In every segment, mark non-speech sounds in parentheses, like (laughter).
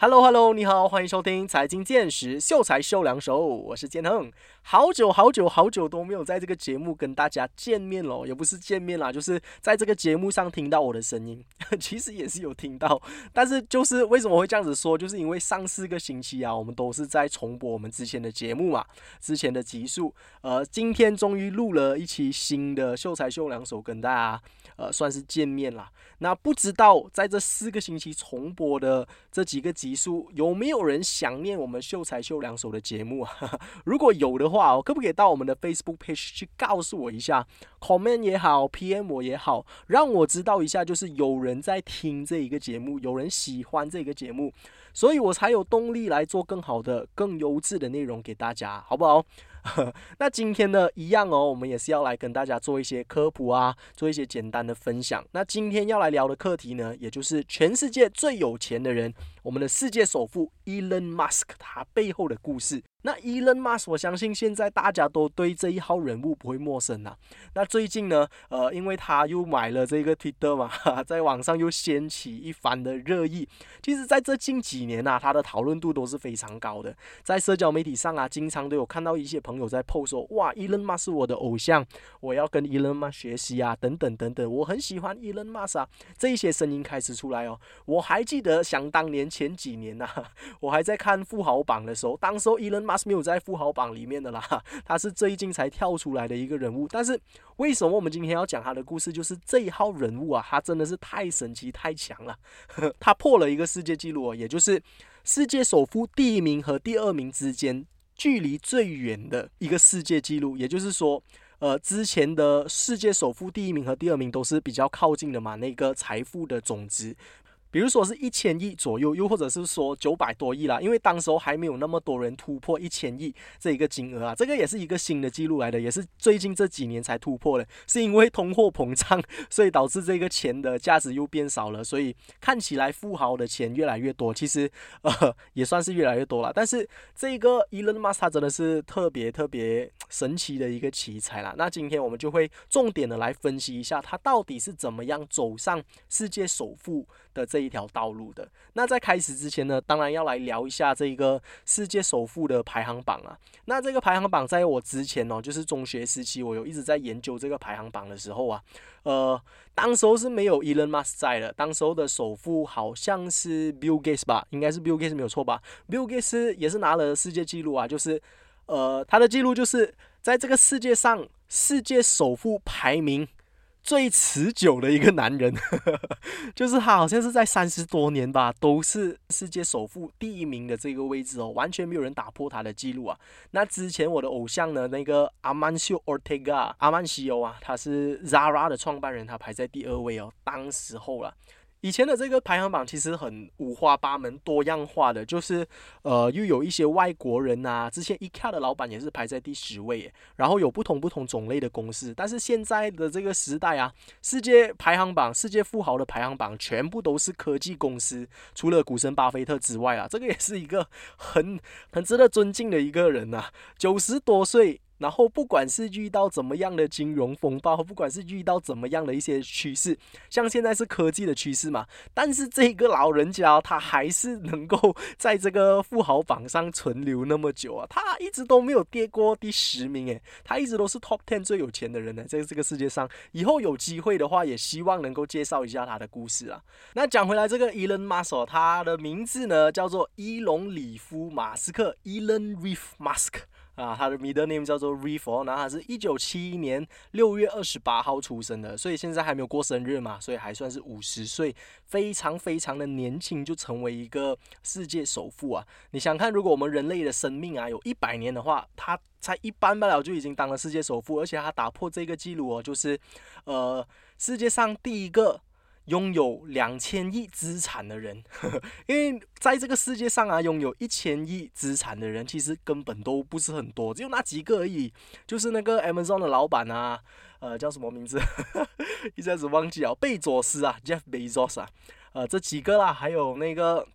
Hello Hello，你好，欢迎收听财经见识，秀才秀两手，我是建亨。好久好久好久都没有在这个节目跟大家见面了，也不是见面啦，就是在这个节目上听到我的声音，(laughs) 其实也是有听到，但是就是为什么会这样子说，就是因为上四个星期啊，我们都是在重播我们之前的节目嘛，之前的集数，呃，今天终于录了一期新的秀才秀两手，跟大家呃算是见面啦。那不知道在这四个星期重播的这几个集数，有没有人想念我们秀才秀两手的节目啊？如果有的话，可不可以到我们的 Facebook page 去告诉我一下，comment 也好，PM 我也好，让我知道一下，就是有人在听这一个节目，有人喜欢这个节目，所以我才有动力来做更好的、更优质的内容给大家，好不好？(laughs) 那今天呢，一样哦，我们也是要来跟大家做一些科普啊，做一些简单的分享。那今天要来聊的课题呢，也就是全世界最有钱的人，我们的世界首富 Elon Musk 他背后的故事。那 Elon Musk，我相信现在大家都对这一号人物不会陌生呐。那最近呢，呃，因为他又买了这个 Twitter 嘛，(laughs) 在网上又掀起一番的热议。其实，在这近几年呐，他的讨论度都是非常高的，在社交媒体上啊，经常都有看到一些朋友在 post 说，哇，Elon Musk 是我的偶像，我要跟 Elon Musk 学习啊，等等等等，我很喜欢 Elon Musk 啊，这些声音开始出来哦。我还记得，想当年前几年呐，(laughs) 我还在看富豪榜的时候，当时候 Elon Musk 没有在富豪榜里面的啦，他是最近才跳出来的一个人物。但是为什么我们今天要讲他的故事？就是这一号人物啊，他真的是太神奇、太强了。(laughs) 他破了一个世界纪录哦，也就是世界首富第一名和第二名之间距离最远的一个世界纪录。也就是说，呃，之前的世界首富第一名和第二名都是比较靠近的嘛，那个财富的总值。比如说是一千亿左右，又或者是说九百多亿啦，因为当时候还没有那么多人突破一千亿这一个金额啊，这个也是一个新的记录来的，也是最近这几年才突破的，是因为通货膨胀，(laughs) 所以导致这个钱的价值又变少了，所以看起来富豪的钱越来越多，其实呃也算是越来越多了。但是这个 Elon Musk 真的是特别特别神奇的一个奇才啦。那今天我们就会重点的来分析一下他到底是怎么样走上世界首富的这。一条道路的。那在开始之前呢，当然要来聊一下这一个世界首富的排行榜啊。那这个排行榜在我之前哦，就是中学时期，我有一直在研究这个排行榜的时候啊，呃，当时候是没有 Elon Musk 在的，当时候的首富好像是 Bill Gates 吧，应该是 Bill Gates 没有错吧？Bill Gates 也是拿了世界纪录啊，就是呃，他的记录就是在这个世界上世界首富排名。最持久的一个男人，(laughs) 就是他，好像是在三十多年吧，都是世界首富第一名的这个位置哦，完全没有人打破他的记录啊。那之前我的偶像呢，那个阿曼秀 Ortega 阿曼西欧啊，他是 Zara 的创办人，他排在第二位哦，当时候了。以前的这个排行榜其实很五花八门、多样化的，就是呃，又有一些外国人呐。之前 IKEA 的老板也是排在第十位，然后有不同不同种类的公司。但是现在的这个时代啊，世界排行榜、世界富豪的排行榜全部都是科技公司，除了股神巴菲特之外啊，这个也是一个很很值得尊敬的一个人呐，九十多岁。然后，不管是遇到怎么样的金融风暴，不管是遇到怎么样的一些趋势，像现在是科技的趋势嘛，但是这个老人家他还是能够 (laughs) 在这个富豪榜上存留那么久啊，他一直都没有跌过第十名诶，他一直都是 top ten 最有钱的人呢，在这个世界上。以后有机会的话，也希望能够介绍一下他的故事啊。那讲回来，这个 Elon Musk，他的名字呢叫做伊隆里夫马斯克，Elon Reef Musk。啊，他的 middle name 叫做 Riff，然后他是一九七一年六月二十八号出生的，所以现在还没有过生日嘛，所以还算是五十岁，非常非常的年轻就成为一个世界首富啊！你想看，如果我们人类的生命啊有一百年的话，他才一般不了就已经当了世界首富，而且他打破这个记录哦，就是呃世界上第一个。拥有两千亿资产的人，(laughs) 因为在这个世界上啊，拥有一千亿资产的人其实根本都不是很多，只有那几个而已。就是那个 Amazon 的老板啊，呃，叫什么名字？(laughs) 一下子忘记了，贝佐斯啊，Jeff Bezos 啊，呃，这几个啦，还有那个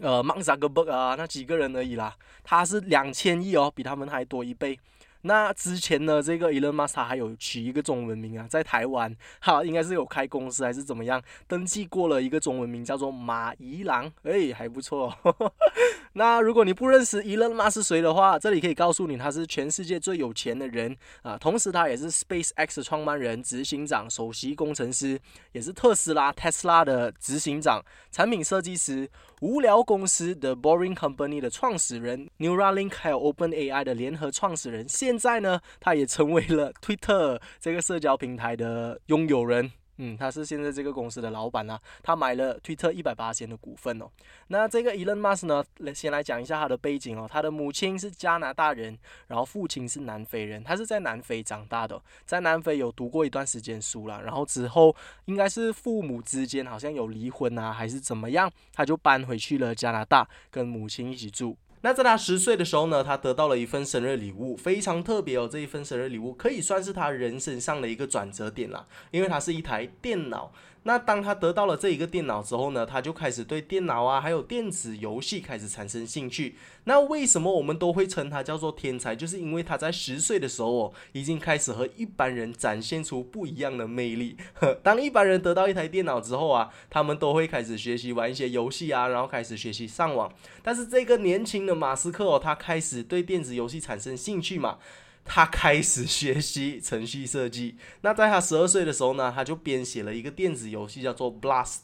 呃，Mark Zuckerberg 啊，那几个人而已啦。他是两千亿哦，比他们还多一倍。那之前呢，这个 Elon Musk 还有取一个中文名啊，在台湾哈，应该是有开公司还是怎么样，登记过了一个中文名叫做马一郎，哎，还不错。(laughs) 那如果你不认识 Elon Musk 是谁的话，这里可以告诉你，他是全世界最有钱的人啊，同时他也是 SpaceX 创办人、执行长、首席工程师，也是特斯拉 Tesla 的执行长、产品设计师。无聊公司 The Boring Company 的创始人，Neuralink 还有 OpenAI 的联合创始人，现在呢，他也成为了 Twitter 这个社交平台的拥有人。嗯，他是现在这个公司的老板啊，他买了推特一百八千的股份哦。那这个 Elon Musk 呢，先来讲一下他的背景哦。他的母亲是加拿大人，然后父亲是南非人，他是在南非长大的，在南非有读过一段时间书了，然后之后应该是父母之间好像有离婚啊，还是怎么样，他就搬回去了加拿大，跟母亲一起住。那在他十岁的时候呢，他得到了一份生日礼物，非常特别哦。这一份生日礼物可以算是他人生上的一个转折点了，因为它是一台电脑。那当他得到了这一个电脑之后呢，他就开始对电脑啊，还有电子游戏开始产生兴趣。那为什么我们都会称他叫做天才？就是因为他在十岁的时候哦，已经开始和一般人展现出不一样的魅力。(laughs) 当一般人得到一台电脑之后啊，他们都会开始学习玩一些游戏啊，然后开始学习上网。但是这个年轻的马斯克哦，他开始对电子游戏产生兴趣嘛。他开始学习程序设计。那在他十二岁的时候呢，他就编写了一个电子游戏，叫做《Blaster》，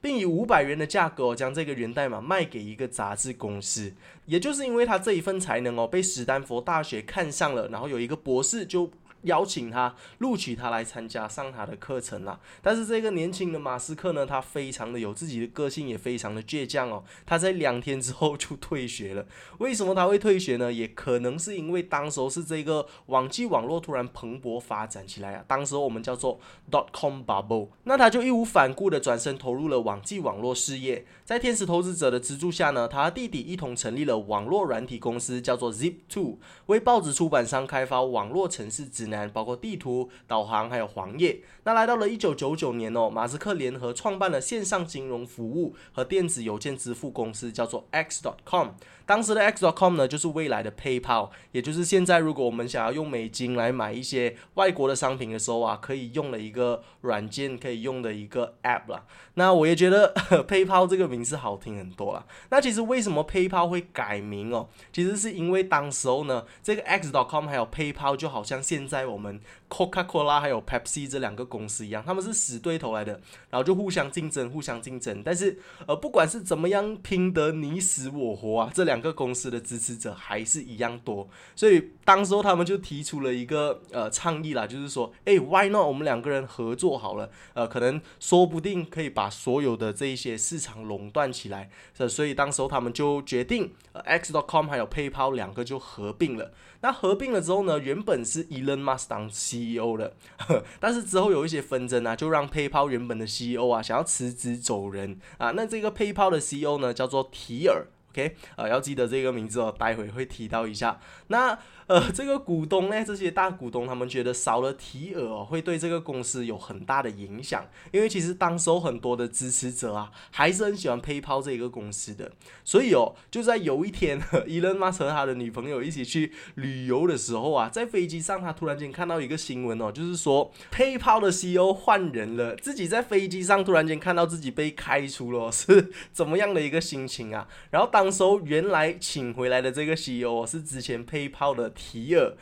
并以五百元的价格将这个源代码卖给一个杂志公司。也就是因为他这一份才能哦，被史丹佛大学看上了，然后有一个博士就。邀请他录取他来参加上他的课程了，但是这个年轻的马斯克呢，他非常的有自己的个性，也非常的倔强哦。他在两天之后就退学了。为什么他会退学呢？也可能是因为当时候是这个网际网络突然蓬勃发展起来啊。当时候我们叫做 dot com bubble，那他就义无反顾的转身投入了网际网络事业。在天使投资者的资助下呢，他和弟弟一同成立了网络软体公司，叫做 Zip Two，为报纸出版商开发网络城市指南。包括地图、导航还有黄页。那来到了一九九九年哦，马斯克联合创办了线上金融服务和电子邮件支付公司，叫做 X.com。当时的 X.com 呢，就是未来的 PayPal，也就是现在如果我们想要用美金来买一些外国的商品的时候啊，可以用的一个软件，可以用的一个 App 啦。那我也觉得 (laughs) PayPal 这个名字好听很多啦。那其实为什么 PayPal 会改名哦？其实是因为当时候呢，这个 X.com 还有 PayPal 就好像现在在我们 Coca-Cola 还有 Pepsi 这两个公司一样，他们是死对头来的，然后就互相竞争，互相竞争。但是呃，不管是怎么样拼得你死我活啊，这两个公司的支持者还是一样多，所以当时候他们就提出了一个呃倡议啦，就是说，哎，Why not？我们两个人合作好了，呃，可能说不定可以把所有的这一些市场垄断起来。所以当时候他们就决定，X.com 还有 PayPal 两个就合并了。那合并了之后呢，原本是 Elon Musk 当 CEO 的，(laughs) 但是之后有一些纷争啊，就让 PayPal 原本的 CEO 啊想要辞职走人啊。那这个 PayPal 的 CEO 呢，叫做提尔。OK，呃，要记得这个名字哦，待会会提到一下。那呃，(laughs) 这个股东呢，这些大股东他们觉得少了提尔哦，会对这个公司有很大的影响。因为其实当时候很多的支持者啊，还是很喜欢 PayPal 这个公司的。所以哦，就在有一天，(laughs) 伊隆马斯克和他的女朋友一起去旅游的时候啊，在飞机上，他突然间看到一个新闻哦，就是说 PayPal 的 CEO 换人了，自己在飞机上突然间看到自己被开除了，(laughs) 是怎么样的一个心情啊？然后当当时候原来请回来的这个 CEO 是之前配炮的。提尔，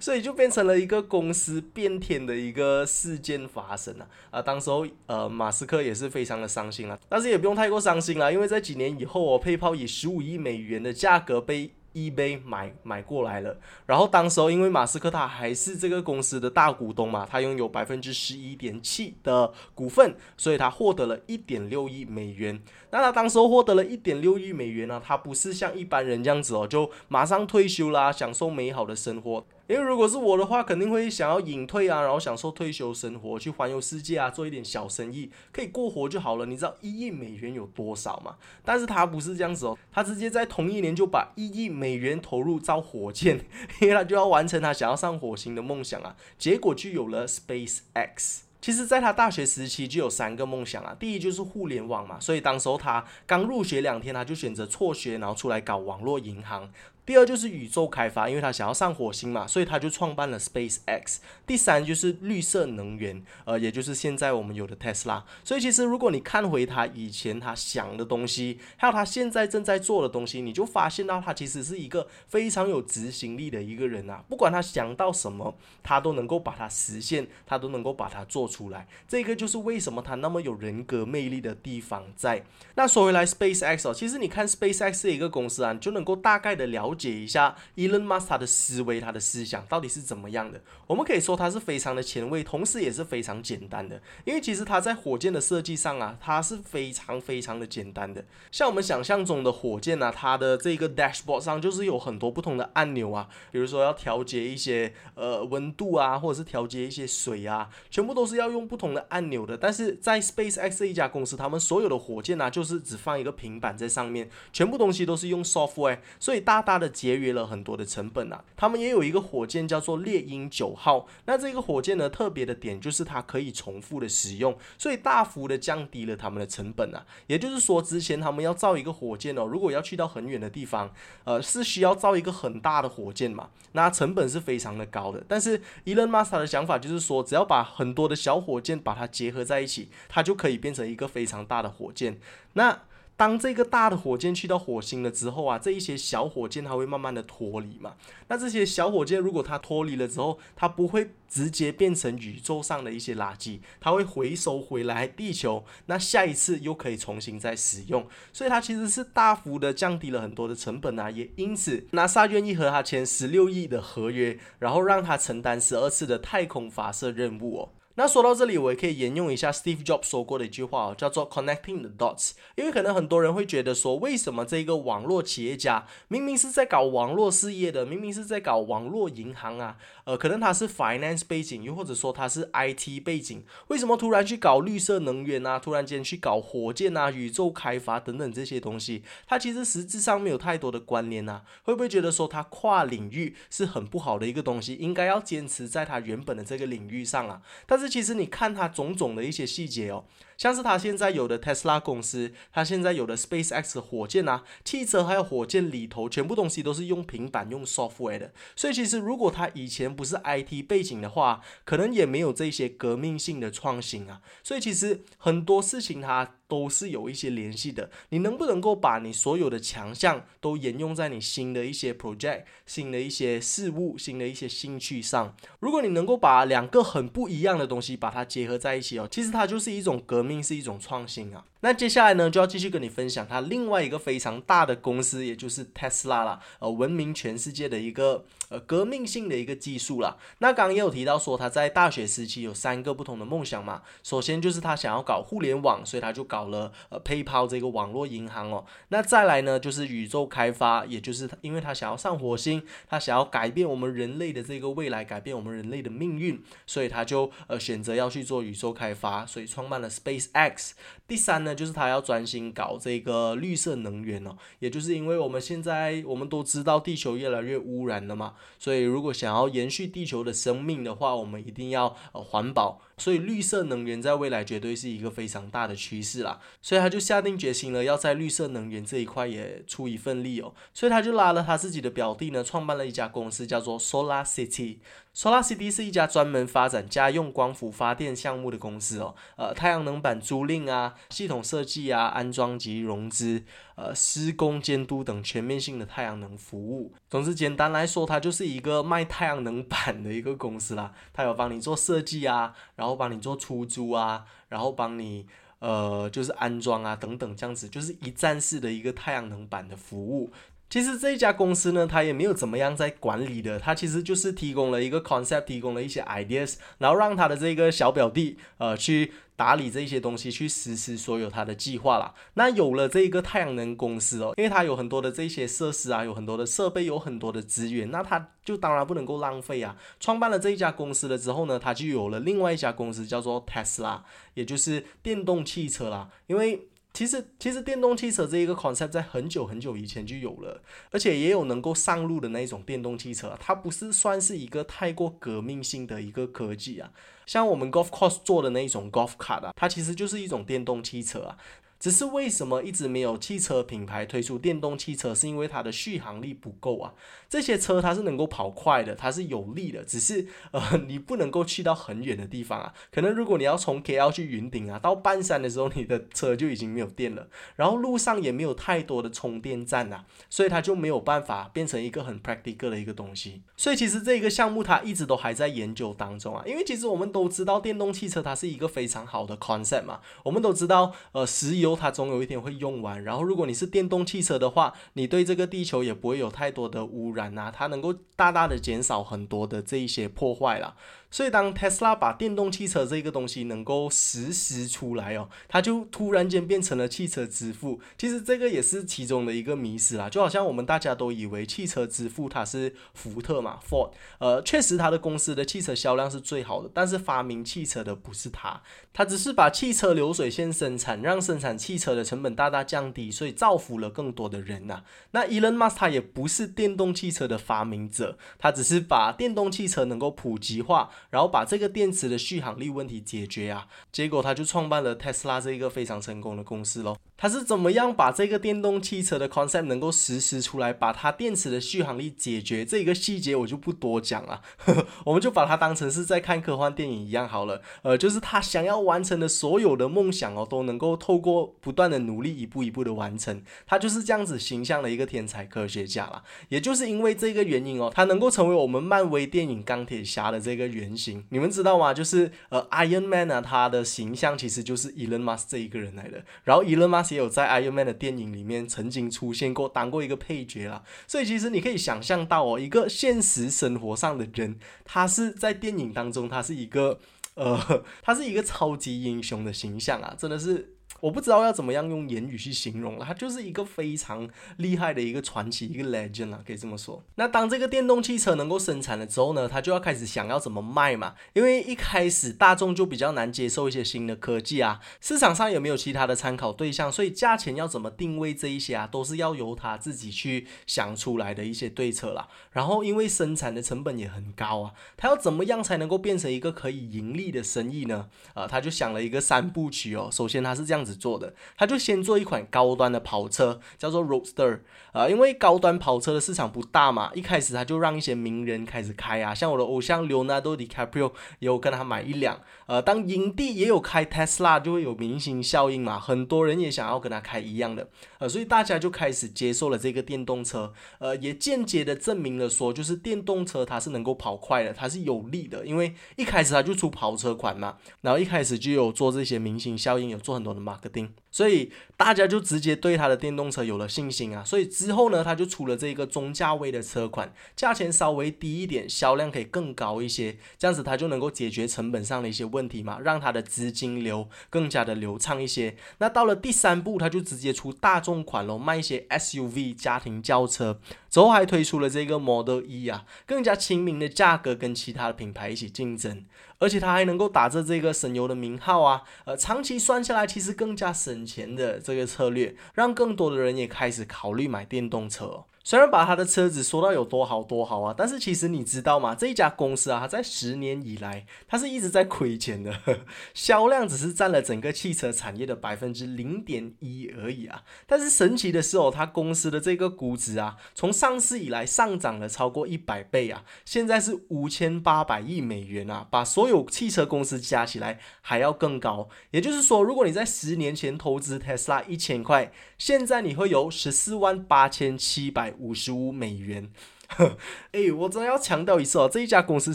所以就变成了一个公司变天的一个事件发生了啊！当时候呃，马斯克也是非常的伤心啊，但是也不用太过伤心啊，因为在几年以后哦，配炮以十五亿美元的价格被。eBay 买买过来了，然后当时候因为马斯克他还是这个公司的大股东嘛，他拥有百分之十一点七的股份，所以他获得了一点六亿美元。那他当时候获得了一点六亿美元呢，他不是像一般人这样子哦，就马上退休啦，享受美好的生活。因为如果是我的话，肯定会想要隐退啊，然后享受退休生活，去环游世界啊，做一点小生意，可以过活就好了。你知道一亿美元有多少吗？但是他不是这样子哦，他直接在同一年就把一亿美元投入造火箭，(laughs) 因为他就要完成他想要上火星的梦想啊。结果就有了 Space X。其实，在他大学时期就有三个梦想啊，第一就是互联网嘛，所以当时候他刚入学两天，他就选择辍学，然后出来搞网络银行。第二就是宇宙开发，因为他想要上火星嘛，所以他就创办了 Space X。第三就是绿色能源，呃，也就是现在我们有的 Tesla。所以其实如果你看回他以前他想的东西，还有他现在正在做的东西，你就发现到他其实是一个非常有执行力的一个人啊。不管他想到什么，他都能够把它实现，他都能够把它做出来。这个就是为什么他那么有人格魅力的地方在。那说回来，Space X 哦，其实你看 Space X 这一个公司啊，你就能够大概的了解解一下 Elon Musk 他的思维、他的思想到底是怎么样的。我们可以说他是非常的前卫，同时也是非常简单的。因为其实他在火箭的设计上啊，它是非常非常的简单的。像我们想象中的火箭呢，它的这个 dashboard 上就是有很多不同的按钮啊，比如说要调节一些呃温度啊，或者是调节一些水啊，全部都是要用不同的按钮的。但是在 SpaceX 这一家公司，他们所有的火箭啊，就是只放一个平板在上面，全部东西都是用 software，所以大大的节约了很多的成本啊。他们也有一个火箭叫做猎鹰九号，那这个火箭呢，特别的点就是它可以重复的使用，所以大幅的降低了他们的成本啊。也就是说，之前他们要造一个火箭哦，如果要去到很远的地方，呃，是需要造一个很大的火箭嘛，那成本是非常的高的。但是 Elon Musk 的想法就是说，只要把很多的小火箭把它结合在一起，它就可以变成一个非常大的火箭。那当这个大的火箭去到火星了之后啊，这一些小火箭它会慢慢的脱离嘛。那这些小火箭如果它脱离了之后，它不会直接变成宇宙上的一些垃圾，它会回收回来地球，那下一次又可以重新再使用。所以它其实是大幅的降低了很多的成本啊，也因此 NASA 愿意和他签十六亿的合约，然后让他承担十二次的太空发射任务哦。那说到这里，我也可以沿用一下 Steve Jobs 说过的一句话哦，叫做 “connecting the dots”。因为可能很多人会觉得说，为什么这个网络企业家明明是在搞网络事业的，明明是在搞网络银行啊，呃，可能他是 finance 背景，又或者说他是 IT 背景，为什么突然去搞绿色能源啊？突然间去搞火箭啊、宇宙开发等等这些东西，他其实实质上没有太多的关联啊。会不会觉得说他跨领域是很不好的一个东西？应该要坚持在他原本的这个领域上啊？但是。其实你看它种种的一些细节哦，像是他现在有的 Tesla 公司，他现在有的 SpaceX 火箭啊，汽车还有火箭里头，全部东西都是用平板用 software 的。所以其实如果他以前不是 IT 背景的话，可能也没有这些革命性的创新啊。所以其实很多事情他。都是有一些联系的。你能不能够把你所有的强项都沿用在你新的一些 project、新的一些事物、新的一些兴趣上？如果你能够把两个很不一样的东西把它结合在一起哦，其实它就是一种革命，是一种创新啊。那接下来呢，就要继续跟你分享它另外一个非常大的公司，也就是 Tesla 啦，呃，闻名全世界的一个呃革命性的一个技术啦。那刚刚也有提到说，他在大学时期有三个不同的梦想嘛。首先就是他想要搞互联网，所以他就搞了呃 PayPal 这个网络银行哦。那再来呢，就是宇宙开发，也就是因为他想要上火星，他想要改变我们人类的这个未来，改变我们人类的命运，所以他就呃选择要去做宇宙开发，所以创办了 SpaceX。第三呢。那就是他要专心搞这个绿色能源哦，也就是因为我们现在我们都知道地球越来越污染了嘛，所以如果想要延续地球的生命的话，我们一定要呃环保，所以绿色能源在未来绝对是一个非常大的趋势啦，所以他就下定决心了，要在绿色能源这一块也出一份力哦，所以他就拉了他自己的表弟呢，创办了一家公司，叫做 Solar City。SolarCity 是一家专门发展家用光伏发电项目的公司哦，呃，太阳能板租赁啊、系统设计啊、安装及融资、呃，施工监督等全面性的太阳能服务。总之，简单来说，它就是一个卖太阳能板的一个公司啦。它有帮你做设计啊，然后帮你做出租啊，然后帮你呃，就是安装啊等等这样子，就是一站式的一个太阳能板的服务。其实这一家公司呢，它也没有怎么样在管理的，它其实就是提供了一个 concept，提供了一些 ideas，然后让他的这个小表弟呃去打理这些东西，去实施所有他的计划啦。那有了这个太阳能公司哦，因为它有很多的这些设施啊，有很多的设备，有很多的资源，那它就当然不能够浪费啊。创办了这一家公司了之后呢，他就有了另外一家公司叫做 Tesla，也就是电动汽车啦，因为。其实，其实电动汽车这一个 concept 在很久很久以前就有了，而且也有能够上路的那一种电动汽车，它不是算是一个太过革命性的一个科技啊。像我们 golf course 做的那一种 golf cart 啊，它其实就是一种电动汽车啊。只是为什么一直没有汽车品牌推出电动汽车？是因为它的续航力不够啊。这些车它是能够跑快的，它是有力的，只是 (laughs) 呃你不能够去到很远的地方啊。可能如果你要从 KL 去云顶啊，到半山的时候，你的车就已经没有电了，然后路上也没有太多的充电站啊，所以它就没有办法变成一个很 practical 的一个东西。所以其实这个项目它一直都还在研究当中啊。因为其实我们都知道电动汽车它是一个非常好的 concept 嘛，我们都知道呃石油。它总有一天会用完，然后如果你是电动汽车的话，你对这个地球也不会有太多的污染啊，它能够大大的减少很多的这一些破坏了。所以，当特斯拉把电动汽车这个东西能够实施出来哦，它就突然间变成了汽车之父。其实这个也是其中的一个迷思啦，就好像我们大家都以为汽车之父它是福特嘛，Ford。呃，确实它的公司的汽车销量是最好的，但是发明汽车的不是它，它只是把汽车流水线生产，让生产汽车的成本大大降低，所以造福了更多的人呐。那 Elon Musk 他也不是电动汽车的发明者，他只是把电动汽车能够普及化。然后把这个电池的续航力问题解决啊，结果他就创办了特斯拉这一个非常成功的公司喽。他是怎么样把这个电动汽车的 concept 能够实施出来，把它电池的续航力解决？这个细节我就不多讲了，(laughs) 我们就把它当成是在看科幻电影一样好了。呃，就是他想要完成的所有的梦想哦，都能够透过不断的努力，一步一步的完成。他就是这样子形象的一个天才科学家了。也就是因为这个原因哦，他能够成为我们漫威电影钢铁侠的这个原型。你们知道吗？就是呃，Iron Man 啊，他的形象其实就是 Elon Musk 这一个人来的。然后 Elon Musk 也有在 Iron Man 的电影里面曾经出现过，当过一个配角啦。所以其实你可以想象到哦，一个现实生活上的人，他是在电影当中，他是一个呃，他是一个超级英雄的形象啊，真的是。我不知道要怎么样用言语去形容了，它就是一个非常厉害的一个传奇，一个 legend 啊，可以这么说。那当这个电动汽车能够生产了之后呢，它就要开始想要怎么卖嘛，因为一开始大众就比较难接受一些新的科技啊，市场上也没有其他的参考对象，所以价钱要怎么定位这一些啊，都是要由他自己去想出来的一些对策啦。然后因为生产的成本也很高啊，他要怎么样才能够变成一个可以盈利的生意呢？啊，他就想了一个三部曲哦，首先他是这样样子。做的，他就先做一款高端的跑车，叫做 Roadster，啊，因为高端跑车的市场不大嘛，一开始他就让一些名人开始开啊，像我的偶像 Leonardo DiCaprio 也有跟他买一辆，呃，当影帝也有开 Tesla，就会有明星效应嘛，很多人也想要跟他开一样的，呃，所以大家就开始接受了这个电动车，呃，也间接的证明了说，就是电动车它是能够跑快的，它是有利的，因为一开始他就出跑车款嘛，然后一开始就有做这些明星效应，有做很多的 marketing. 所以大家就直接对他的电动车有了信心啊！所以之后呢，他就出了这个中价位的车款，价钱稍微低一点，销量可以更高一些，这样子他就能够解决成本上的一些问题嘛，让他的资金流更加的流畅一些。那到了第三步，他就直接出大众款喽，卖一些 SUV 家庭轿车，之后还推出了这个 Model E 啊，更加亲民的价格跟其他的品牌一起竞争。而且它还能够打着这个省油的名号啊，呃，长期算下来其实更加省钱的这个策略，让更多的人也开始考虑买电动车。虽然把他的车子说到有多好多好啊，但是其实你知道吗？这一家公司啊，它在十年以来，它是一直在亏钱的，(laughs) 销量只是占了整个汽车产业的百分之零点一而已啊。但是神奇的是哦，它公司的这个估值啊，从上市以来上涨了超过一百倍啊，现在是五千八百亿美元啊，把所有汽车公司加起来还要更高。也就是说，如果你在十年前投资特斯拉一千块，现在你会有十四万八千七百。五十五美元。(laughs) 哎，我真的要强调一次哦，这一家公司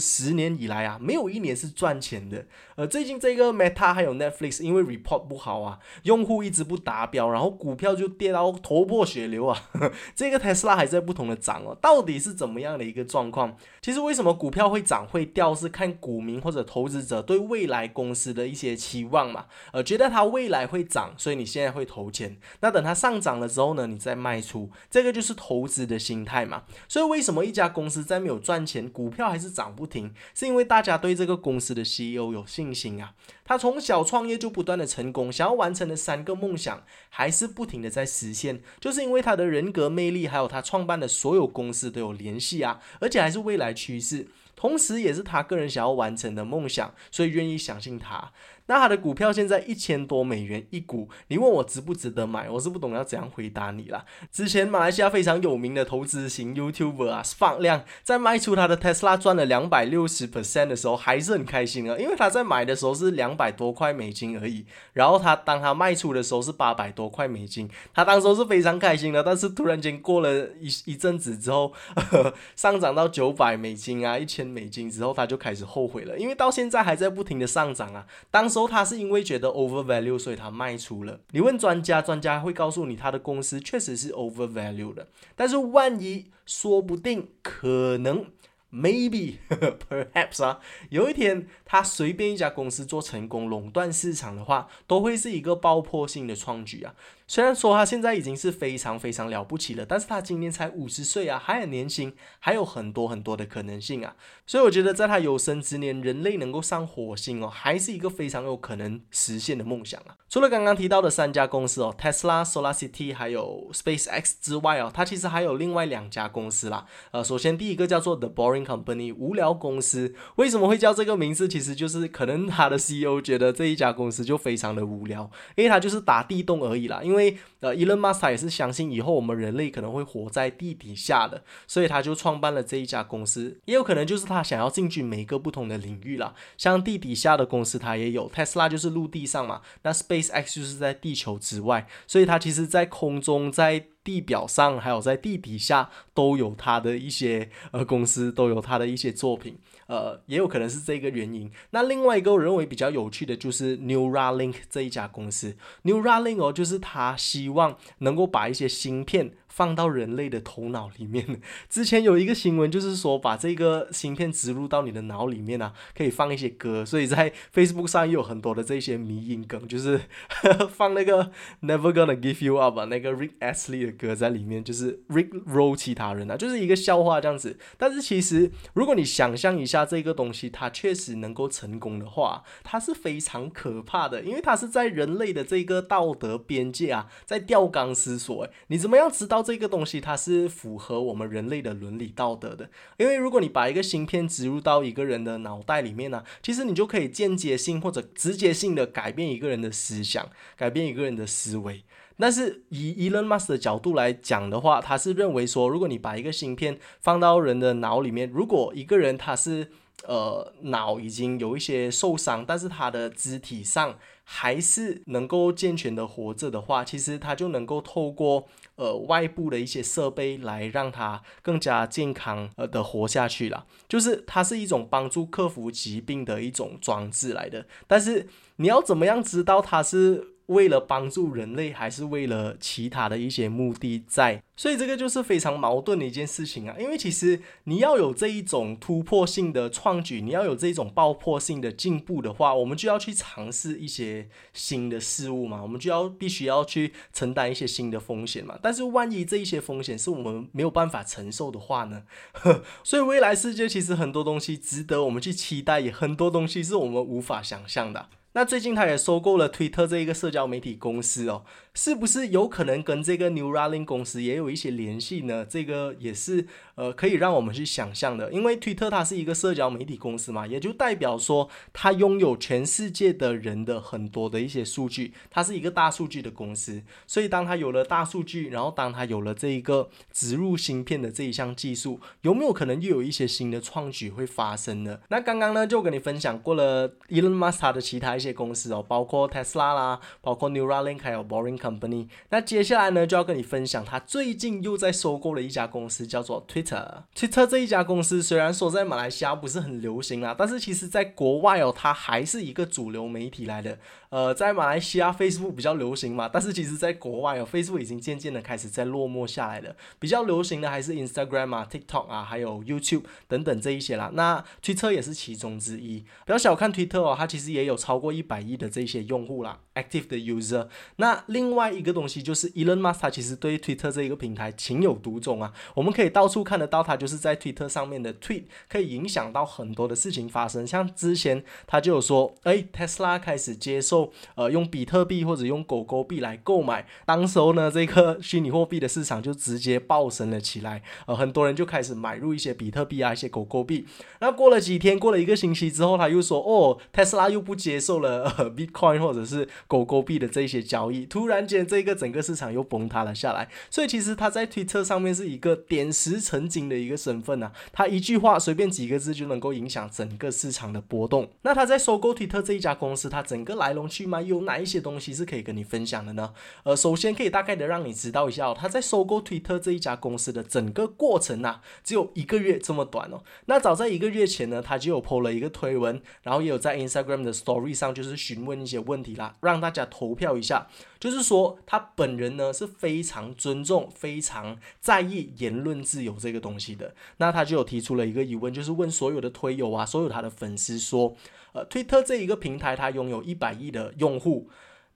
十年以来啊，没有一年是赚钱的。呃，最近这个 Meta 还有 Netflix 因为 report 不好啊，用户一直不达标，然后股票就跌到头破血流啊。(laughs) 这个 Tesla 还在不同的涨哦，到底是怎么样的一个状况？其实为什么股票会涨会掉，是看股民或者投资者对未来公司的一些期望嘛。呃，觉得它未来会涨，所以你现在会投钱。那等它上涨了之后呢，你再卖出，这个就是投资的心态嘛。所以为什么一家公司在没有赚钱，股票还是涨不停？是因为大家对这个公司的 CEO 有信心啊。他从小创业就不断的成功，想要完成的三个梦想还是不停的在实现，就是因为他的人格魅力，还有他创办的所有公司都有联系啊，而且还是未来趋势，同时也是他个人想要完成的梦想，所以愿意相信他。那它的股票现在一千多美元一股，你问我值不值得买，我是不懂要怎样回答你啦。之前马来西亚非常有名的投资型 YouTuber 啊，放量在卖出他的 Tesla 赚了两百六十 percent 的时候，还是很开心啊，因为他在买的时候是两百多块美金而已，然后他当他卖出的时候是八百多块美金，他当时是非常开心的，但是突然间过了一一阵子之后，(laughs) 上涨到九百美金啊，一千美金之后，他就开始后悔了，因为到现在还在不停的上涨啊。当时候他是因为觉得 over value，所以他卖出了。你问专家，专家会告诉你他的公司确实是 over value 的，但是万一说不定可能。Maybe, (laughs) perhaps 啊，有一天他随便一家公司做成功垄断市场的话，都会是一个爆破性的创举啊。虽然说他现在已经是非常非常了不起了，但是他今年才五十岁啊，还很年轻，还有很多很多的可能性啊。所以我觉得在他有生之年，人类能够上火星哦，还是一个非常有可能实现的梦想啊。除了刚刚提到的三家公司哦，Tesla、SolarCity 还有 SpaceX 之外哦，它其实还有另外两家公司啦。呃，首先第一个叫做 The Boring Company 无聊公司，为什么会叫这个名字？其实就是可能他的 CEO 觉得这一家公司就非常的无聊，因为他就是打地洞而已啦，因为。因为呃，Elon Musk 也是相信以后我们人类可能会活在地底下的，所以他就创办了这一家公司。也有可能就是他想要进军每个不同的领域啦，像地底下的公司他也有，Tesla 就是陆地上嘛，那 SpaceX 就是在地球之外，所以他其实在空中在。地表上还有在地底下都有他的一些呃公司，都有他的一些作品，呃，也有可能是这个原因。那另外一个我认为比较有趣的就是 Neuralink 这一家公司，Neuralink 哦，就是他希望能够把一些芯片。放到人类的头脑里面。(laughs) 之前有一个新闻，就是说把这个芯片植入到你的脑里面啊，可以放一些歌。所以在 Facebook 上也有很多的这些迷音梗，就是 (laughs) 放那个 Never Gonna Give You Up 啊那个 Rick Astley 的歌在里面，就是 Rick Roll 其他人啊，就是一个笑话这样子。但是其实如果你想象一下这个东西，它确实能够成功的话，它是非常可怕的，因为它是在人类的这个道德边界啊，在吊钢丝索。你怎么样知道？这个东西它是符合我们人类的伦理道德的，因为如果你把一个芯片植入到一个人的脑袋里面呢，其实你就可以间接性或者直接性的改变一个人的思想，改变一个人的思维。但是以 Elon Musk 的角度来讲的话，他是认为说，如果你把一个芯片放到人的脑里面，如果一个人他是呃脑已经有一些受伤，但是他的肢体上还是能够健全的活着的话，其实他就能够透过呃外部的一些设备来让他更加健康呃的活下去了。就是它是一种帮助克服疾病的一种装置来的。但是你要怎么样知道它是？为了帮助人类，还是为了其他的一些目的在，所以这个就是非常矛盾的一件事情啊。因为其实你要有这一种突破性的创举，你要有这种爆破性的进步的话，我们就要去尝试一些新的事物嘛，我们就要必须要去承担一些新的风险嘛。但是万一这一些风险是我们没有办法承受的话呢？(laughs) 所以未来世界其实很多东西值得我们去期待，也很多东西是我们无法想象的。那最近他也收购了推特这一个社交媒体公司哦。是不是有可能跟这个 Neuralink 公司也有一些联系呢？这个也是呃可以让我们去想象的，因为推特它是一个社交媒体公司嘛，也就代表说它拥有全世界的人的很多的一些数据，它是一个大数据的公司。所以当它有了大数据，然后当它有了这一个植入芯片的这一项技术，有没有可能又有一些新的创举会发生呢？那刚刚呢就跟你分享过了 Elon Musk 的其他一些公司哦，包括 Tesla 啦，包括 Neuralink 还有 Boring。company，那接下来呢就要跟你分享，他最近又在收购了一家公司，叫做 Twitter。Twitter 这一家公司虽然说在马来西亚不是很流行啊，但是其实在国外哦，它还是一个主流媒体来的。呃，在马来西亚 Facebook 比较流行嘛，但是其实在国外哦，Facebook 已经渐渐的开始在落寞下来了。比较流行的还是 Instagram 啊、TikTok 啊，还有 YouTube 等等这一些啦。那 Twitter 也是其中之一。不要小看 Twitter 哦，它其实也有超过一百亿的这些用户啦，active 的 user。那另外一个东西就是 Elon Musk 他其实对 Twitter 这一个平台情有独钟啊，我们可以到处看得到他就是在 Twitter 上面的 tweet 可以影响到很多的事情发生。像之前他就有说，哎，Tesla 开始接受呃用比特币或者用狗狗币来购买，当时候呢这个虚拟货币的市场就直接暴升了起来，呃很多人就开始买入一些比特币啊一些狗狗币。那过了几天，过了一个星期之后，他又说，哦，Tesla 又不接受了。了 Bitcoin 或者是狗狗币的这些交易，突然间这个整个市场又崩塌了下来。所以其实他在推特上面是一个点石成金的一个身份呐，他一句话随便几个字就能够影响整个市场的波动。那他在收购推特这一家公司，他整个来龙去吗有哪一些东西是可以跟你分享的呢？呃，首先可以大概的让你知道一下，他在收购推特这一家公司的整个过程呐，只有一个月这么短哦。那早在一个月前呢，他就有 PO 了一个推文，然后也有在 Instagram 的 Story 上就是询问一些问题啦，让大家投票一下。就是说他本人呢是非常尊重、非常在意言论自由这个东西的。那他就有提出了一个疑问，就是问所有的推友啊，所有他的粉丝说，呃，推特这一个平台，它拥有一百亿的用户。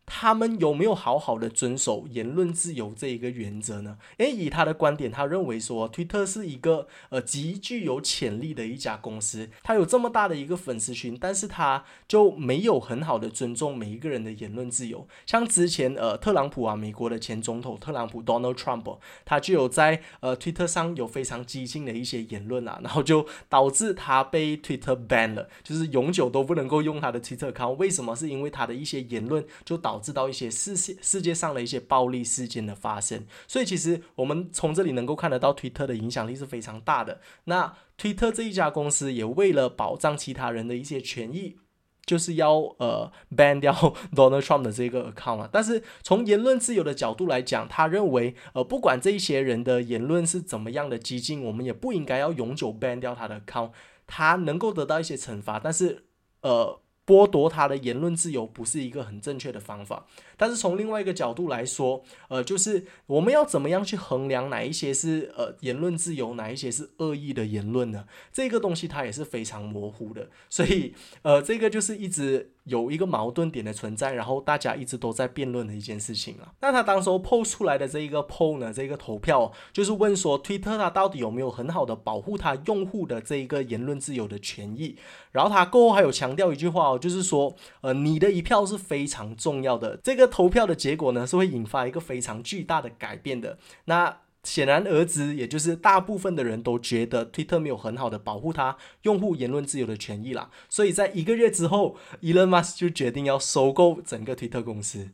他们有没有好好的遵守言论自由这一个原则呢？诶，以他的观点，他认为说，推特是一个呃极具有潜力的一家公司，他有这么大的一个粉丝群，但是他就没有很好的尊重每一个人的言论自由。像之前呃特朗普啊，美国的前总统特朗普 Donald Trump，他就有在呃推特上有非常激进的一些言论啊，然后就导致他被推特 ban 了，就是永久都不能够用他的推特 account。为什么？是因为他的一些言论就导知道一些世世界上的一些暴力事件的发生，所以其实我们从这里能够看得到，推特的影响力是非常大的。那推特这一家公司也为了保障其他人的一些权益，就是要呃 ban 掉 (laughs) Donald Trump 的这个 account 但是从言论自由的角度来讲，他认为呃不管这一些人的言论是怎么样的激进，我们也不应该要永久 ban 掉他的 account。他能够得到一些惩罚，但是呃。剥夺他的言论自由不是一个很正确的方法，但是从另外一个角度来说，呃，就是我们要怎么样去衡量哪一些是呃言论自由，哪一些是恶意的言论呢？这个东西它也是非常模糊的，所以呃，这个就是一直。有一个矛盾点的存在，然后大家一直都在辩论的一件事情啊。那他当时候 PO 出来的这一个 PO 呢，这个投票就是问说，推特它到底有没有很好的保护它用户的这一个言论自由的权益？然后他过后还有强调一句话哦，就是说，呃，你的一票是非常重要的。这个投票的结果呢，是会引发一个非常巨大的改变的。那显然而知，也就是大部分的人都觉得推特没有很好的保护他用户言论自由的权益啦，所以在一个月之后，Elon Musk 就决定要收购整个推特公司。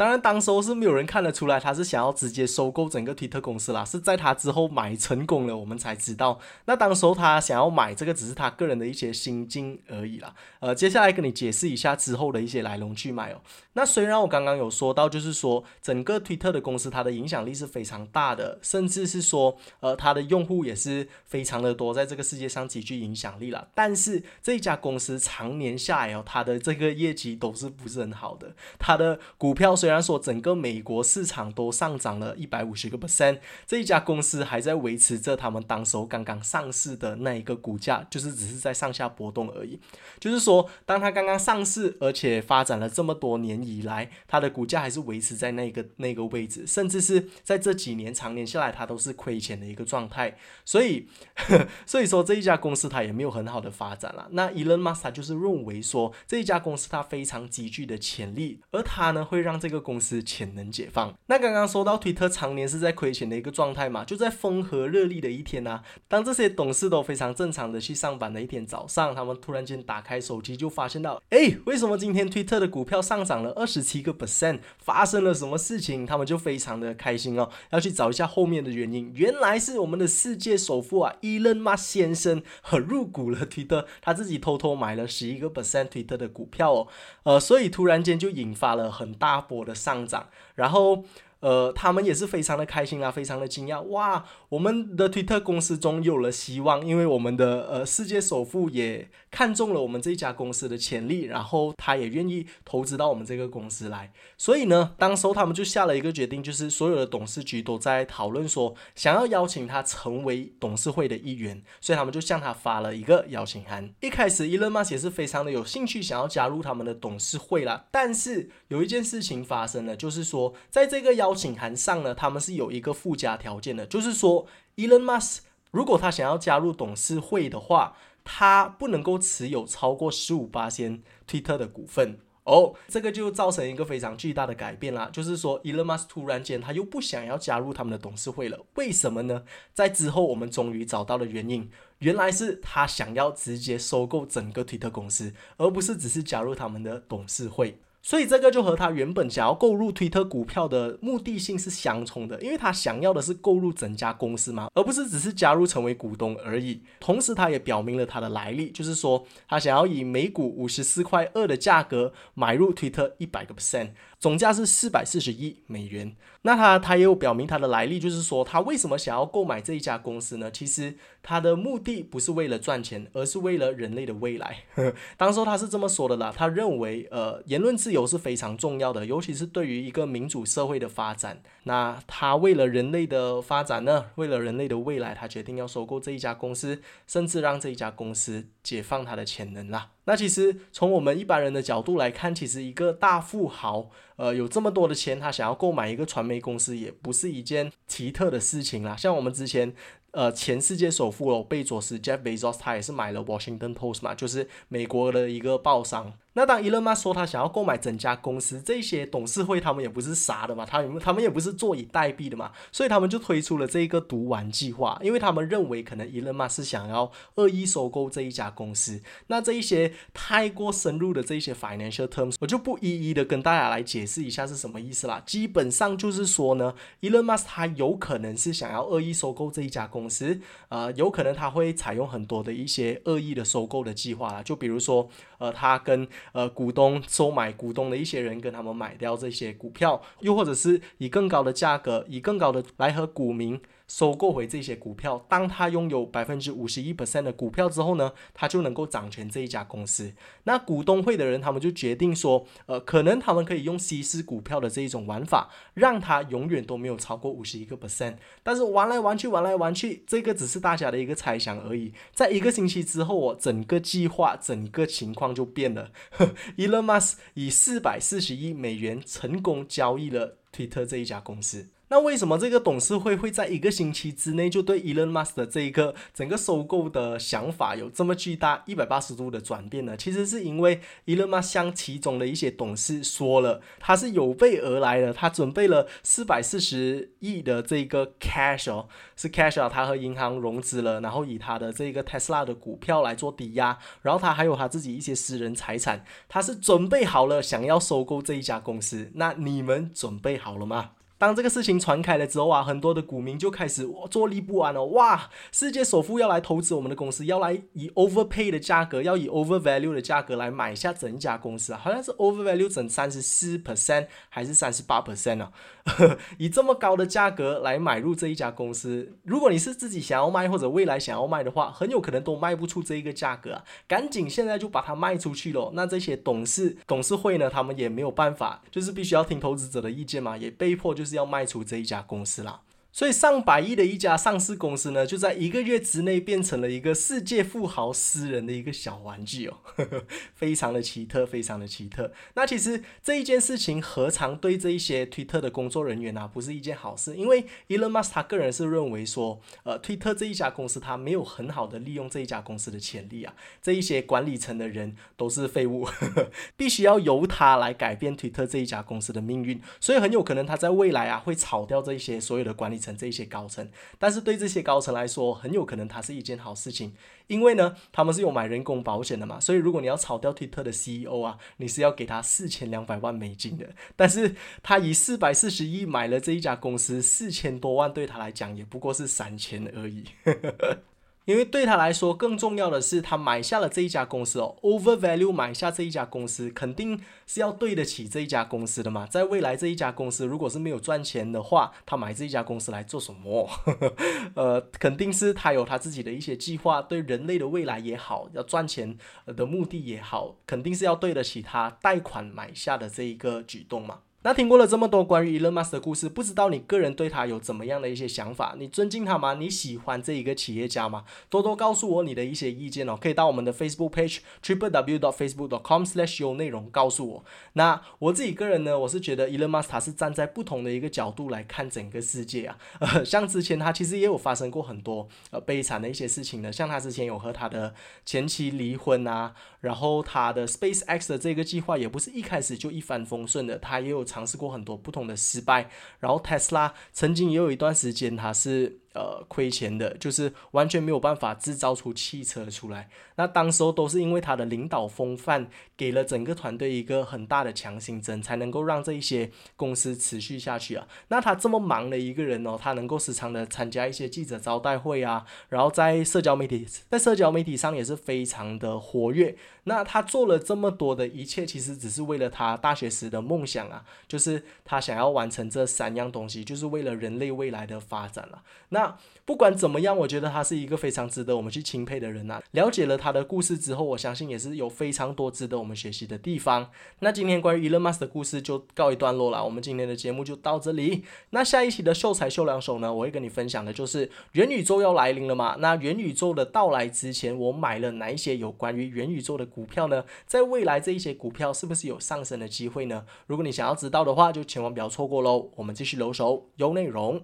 当然，当时候是没有人看得出来他是想要直接收购整个推特公司啦，是在他之后买成功了，我们才知道。那当时候他想要买这个，只是他个人的一些心境而已啦。呃，接下来跟你解释一下之后的一些来龙去脉哦。那虽然我刚刚有说到，就是说整个推特的公司它的影响力是非常大的，甚至是说呃它的用户也是非常的多，在这个世界上极具影响力了。但是这家公司常年下来哦，它的这个业绩都是不是很好的，它的股票虽虽然说整个美国市场都上涨了一百五十个 percent，这一家公司还在维持着他们当时候刚刚上市的那一个股价，就是只是在上下波动而已。就是说，当它刚刚上市，而且发展了这么多年以来，它的股价还是维持在那个那个位置，甚至是在这几年常年下来，它都是亏钱的一个状态。所以，(laughs) 所以说这一家公司它也没有很好的发展了。那 Elon Musk 就是认为说这一家公司它非常极具的潜力，而它呢会让这个公司潜能解放。那刚刚说到推特常年是在亏钱的一个状态嘛，就在风和日丽的一天呢，当这些董事都非常正常的去上班的一天早上，他们突然间打开手机就发现到，哎，为什么今天推特的股票上涨了二十七个 percent？发生了什么事情？他们就非常的开心哦，要去找一下后面的原因。原来是我们的世界首富啊，Elon Musk 先生很入股了推特，他自己偷偷买了十一个 percent 推特的股票哦，呃，所以突然间就引发了很大波我的。上涨，然后。呃，他们也是非常的开心啊，非常的惊讶哇！我们的推特公司中有了希望，因为我们的呃世界首富也看中了我们这家公司的潜力，然后他也愿意投资到我们这个公司来。所以呢，当时候他们就下了一个决定，就是所有的董事局都在讨论说，想要邀请他成为董事会的一员，所以他们就向他发了一个邀请函。一开始，Elon Musk 也是非常的有兴趣，想要加入他们的董事会啦。但是有一件事情发生了，就是说在这个邀邀请函上呢，他们是有一个附加条件的，就是说，Elon Musk 如果他想要加入董事会的话，他不能够持有超过十五八千 Twitter 的股份。哦，这个就造成一个非常巨大的改变啦，就是说，Elon Musk 突然间他又不想要加入他们的董事会了，为什么呢？在之后我们终于找到了原因，原来是他想要直接收购整个推特公司，而不是只是加入他们的董事会。所以这个就和他原本想要购入推特股票的目的性是相冲的，因为他想要的是购入整家公司嘛，而不是只是加入成为股东而已。同时，他也表明了他的来历，就是说他想要以每股五十四块二的价格买入推特一百个 percent。总价是四百四十亿美元。那他他也有表明他的来历，就是说他为什么想要购买这一家公司呢？其实他的目的不是为了赚钱，而是为了人类的未来。(laughs) 当时他是这么说的啦，他认为呃言论自由是非常重要的，尤其是对于一个民主社会的发展。那他为了人类的发展呢，为了人类的未来，他决定要收购这一家公司，甚至让这一家公司解放它的潜能啦。那其实从我们一般人的角度来看，其实一个大富豪，呃，有这么多的钱，他想要购买一个传媒公司，也不是一件奇特的事情啦。像我们之前。呃，前世界首富哦，贝佐斯 Jeff Bezos，他也是买了 Washington Post 嘛，就是美国的一个报商。那当 Elon Musk 说他想要购买整家公司，这些董事会他们也不是傻的嘛，他们他们也不是坐以待毙的嘛，所以他们就推出了这个毒丸计划，因为他们认为可能 Elon Musk 是想要恶意收购这一家公司。那这一些太过深入的这一些 financial terms，我就不一一的跟大家来解释一下是什么意思啦。基本上就是说呢，Elon Musk 他有可能是想要恶意收购这一家公司，呃，有可能他会采用很多的一些恶意的收购的计划啦，就比如说，呃，他跟呃，股东收买股东的一些人，跟他们买掉这些股票，又或者是以更高的价格，以更高的来和股民。收购回这些股票，当他拥有百分之五十一 percent 的股票之后呢，他就能够掌权这一家公司。那股东会的人，他们就决定说，呃，可能他们可以用稀释股票的这一种玩法，让他永远都没有超过五十一个 percent。但是玩来玩去，玩来玩去，这个只是大家的一个猜想而已。在一个星期之后，哦，整个计划、整个情况就变了。(laughs) Elon Musk 以四百四十亿美元成功交易了推特这一家公司。那为什么这个董事会会在一个星期之内就对 Elon Musk 的这一个整个收购的想法有这么巨大一百八十度的转变呢？其实是因为 Elon Musk 向其中的一些董事说了，他是有备而来的，他准备了四百四十亿的这个 cash 哦，是 cash 啊，他和银行融资了，然后以他的这个 Tesla 的股票来做抵押，然后他还有他自己一些私人财产，他是准备好了想要收购这一家公司。那你们准备好了吗？当这个事情传开了之后啊，很多的股民就开始坐立不安了。哇，世界首富要来投资我们的公司，要来以 overpay 的价格，要以 overvalue 的价格来买下整一家公司啊，好像是 overvalue 整三十四 percent 还是三十八 percent 呢？(laughs) 以这么高的价格来买入这一家公司，如果你是自己想要卖或者未来想要卖的话，很有可能都卖不出这一个价格啊！赶紧现在就把它卖出去了。那这些董事董事会呢，他们也没有办法，就是必须要听投资者的意见嘛，也被迫就是是要卖出这一家公司啦。所以上百亿的一家上市公司呢，就在一个月之内变成了一个世界富豪私人的一个小玩具哦呵呵，(laughs) 非常的奇特，非常的奇特。那其实这一件事情何尝对这一些推特的工作人员呢，不是一件好事？因为 Elon Musk 他个人是认为说，呃，推特这一家公司他没有很好的利用这一家公司的潜力啊，这一些管理层的人都是废物，呵 (laughs) 呵必须要由他来改变推特这一家公司的命运。所以很有可能他在未来啊会炒掉这一些所有的管理。层这一些高层，但是对这些高层来说，很有可能它是一件好事情，因为呢，他们是有买人工保险的嘛，所以如果你要炒掉推特的 CEO 啊，你是要给他四千两百万美金的，但是他以四百四十亿买了这一家公司，四千多万对他来讲也不过是三千而已。(laughs) 因为对他来说，更重要的是他买下了这一家公司哦，over value 买下这一家公司，肯定是要对得起这一家公司的嘛。在未来这一家公司如果是没有赚钱的话，他买这一家公司来做什么？(laughs) 呃，肯定是他有他自己的一些计划，对人类的未来也好，要赚钱的目的也好，肯定是要对得起他贷款买下的这一个举动嘛。那听过了这么多关于 Elon Musk 的故事，不知道你个人对他有怎么样的一些想法？你尊敬他吗？你喜欢这一个企业家吗？多多告诉我你的一些意见哦，可以到我们的 Facebook page triple w dot facebook dot com slash 有内容告诉我。那我自己个人呢，我是觉得 Elon Musk 他是站在不同的一个角度来看整个世界啊。呃，(laughs) 像之前他其实也有发生过很多呃悲惨的一些事情的，像他之前有和他的前妻离婚啊，然后他的 Space X 的这个计划也不是一开始就一帆风顺的，他也有。尝试过很多不同的失败，然后特斯拉曾经也有一段时间，它是。呃，亏钱的，就是完全没有办法制造出汽车出来。那当时候都是因为他的领导风范，给了整个团队一个很大的强心针，才能够让这一些公司持续下去啊。那他这么忙的一个人哦，他能够时常的参加一些记者招待会啊，然后在社交媒体，在社交媒体上也是非常的活跃。那他做了这么多的一切，其实只是为了他大学时的梦想啊，就是他想要完成这三样东西，就是为了人类未来的发展了。那那不管怎么样，我觉得他是一个非常值得我们去钦佩的人呐。了解了他的故事之后，我相信也是有非常多值得我们学习的地方。那今天关于 Elon Musk 的故事就告一段落了，我们今天的节目就到这里。那下一期的秀才秀两手呢，我会跟你分享的就是元宇宙要来临了嘛？那元宇宙的到来之前，我买了哪一些有关于元宇宙的股票呢？在未来这一些股票是不是有上升的机会呢？如果你想要知道的话，就千万不要错过喽。我们继续留守有内容。